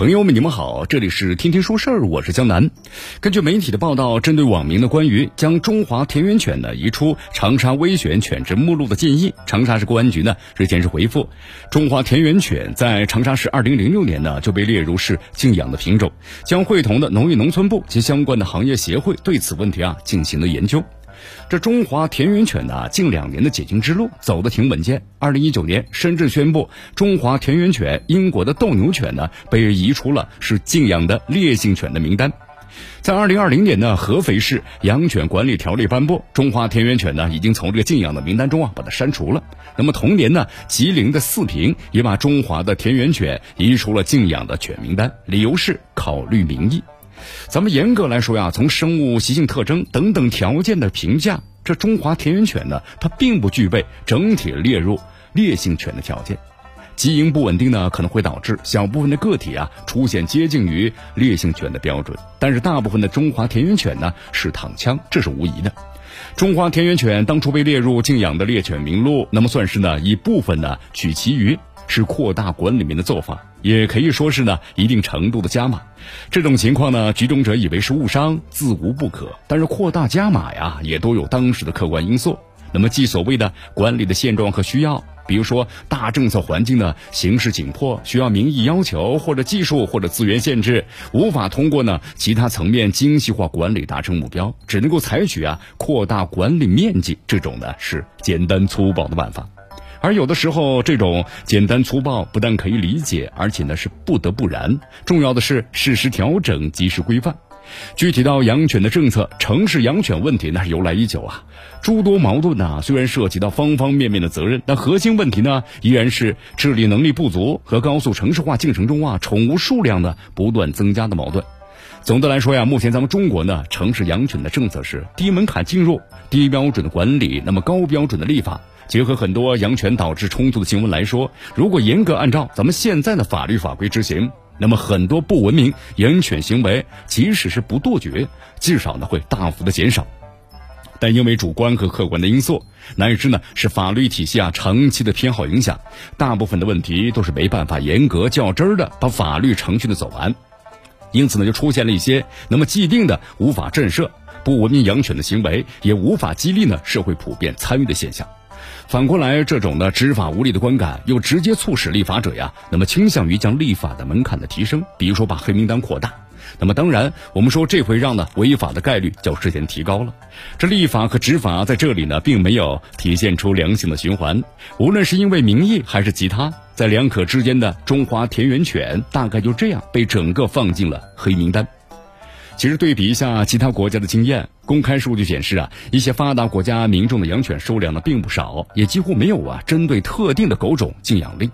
朋友们，你们好，这里是天天说事儿，我是江南。根据媒体的报道，针对网民的关于将中华田园犬呢移出长沙危险犬只目录的建议，长沙市公安局呢日前是回复，中华田园犬在长沙市二零零六年呢就被列入市禁养的品种，将会同的农业农村部及相关的行业协会对此问题啊进行了研究。这中华田园犬呢，近两年的解禁之路走得挺稳健。二零一九年，深圳宣布中华田园犬、英国的斗牛犬呢被移出了是禁养的烈性犬的名单。在二零二零年呢，合肥市养犬管理条例颁布，中华田园犬呢已经从这个禁养的名单中啊把它删除了。那么同年呢，吉林的四平也把中华的田园犬移出了禁养的犬名单，理由是考虑民意。咱们严格来说呀，从生物习性特征等等条件的评价，这中华田园犬呢，它并不具备整体列入烈性犬的条件。基因不稳定呢，可能会导致小部分的个体啊出现接近于烈性犬的标准，但是大部分的中华田园犬呢是躺枪，这是无疑的。中华田园犬当初被列入禁养的猎犬名录，那么算是呢一部分呢取其余。是扩大管理面的做法，也可以说是呢一定程度的加码。这种情况呢，局中者以为是误伤，自无不可。但是扩大加码呀，也都有当时的客观因素。那么，即所谓的管理的现状和需要，比如说大政策环境呢形势紧迫，需要民意要求或者技术或者资源限制，无法通过呢其他层面精细化管理达成目标，只能够采取啊扩大管理面积这种呢是简单粗暴的办法。而有的时候，这种简单粗暴不但可以理解，而且呢是不得不然。重要的是适时调整，及时规范。具体到养犬的政策，城市养犬问题那是由来已久啊，诸多矛盾呢。虽然涉及到方方面面的责任，但核心问题呢依然是治理能力不足和高速城市化进程中啊宠物数量呢不断增加的矛盾。总的来说呀，目前咱们中国呢城市养犬的政策是低门槛进入，低标准的管理，那么高标准的立法。结合很多养犬导致冲突的新闻来说，如果严格按照咱们现在的法律法规执行，那么很多不文明养犬行为，即使是不杜绝，至少呢会大幅的减少。但因为主观和客观的因素，乃至呢是法律体系啊长期的偏好影响，大部分的问题都是没办法严格较真儿的把法律程序的走完，因此呢就出现了一些那么既定的无法震慑不文明养犬的行为，也无法激励呢社会普遍参与的现象。反过来，这种呢执法无力的观感，又直接促使立法者呀，那么倾向于将立法的门槛的提升，比如说把黑名单扩大。那么当然，我们说这会让呢违法的概率较之前提高了。这立法和执法在这里呢，并没有体现出良性的循环。无论是因为民意还是其他，在两可之间的中华田园犬，大概就这样被整个放进了黑名单。其实对比一下其他国家的经验，公开数据显示啊，一些发达国家民众的养犬数量呢并不少，也几乎没有啊针对特定的狗种禁养令。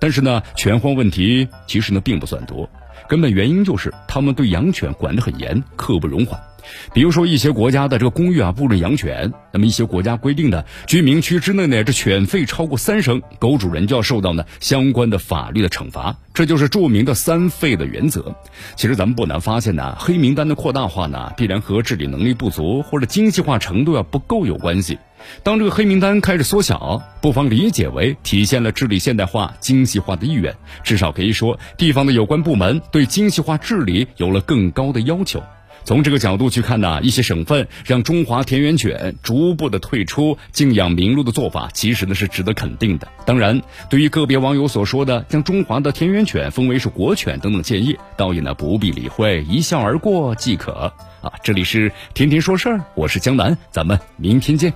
但是呢，犬荒问题其实呢并不算多，根本原因就是他们对养犬管得很严，刻不容缓。比如说一些国家的这个公寓啊，不准养犬。那么一些国家规定的居民区之内呢，这犬吠超过三声，狗主人就要受到呢相关的法律的惩罚。这就是著名的三吠的原则。其实咱们不难发现呢，黑名单的扩大化呢，必然和治理能力不足或者精细化程度要不够有关系。当这个黑名单开始缩小，不妨理解为体现了治理现代化、精细化的意愿。至少可以说，地方的有关部门对精细化治理有了更高的要求。从这个角度去看呢，一些省份让中华田园犬逐步的退出敬养名录的做法，其实呢是值得肯定的。当然，对于个别网友所说的将中华的田园犬封为是国犬等等建议，倒也呢不必理会，一笑而过即可。啊，这里是天天说事儿，我是江南，咱们明天见。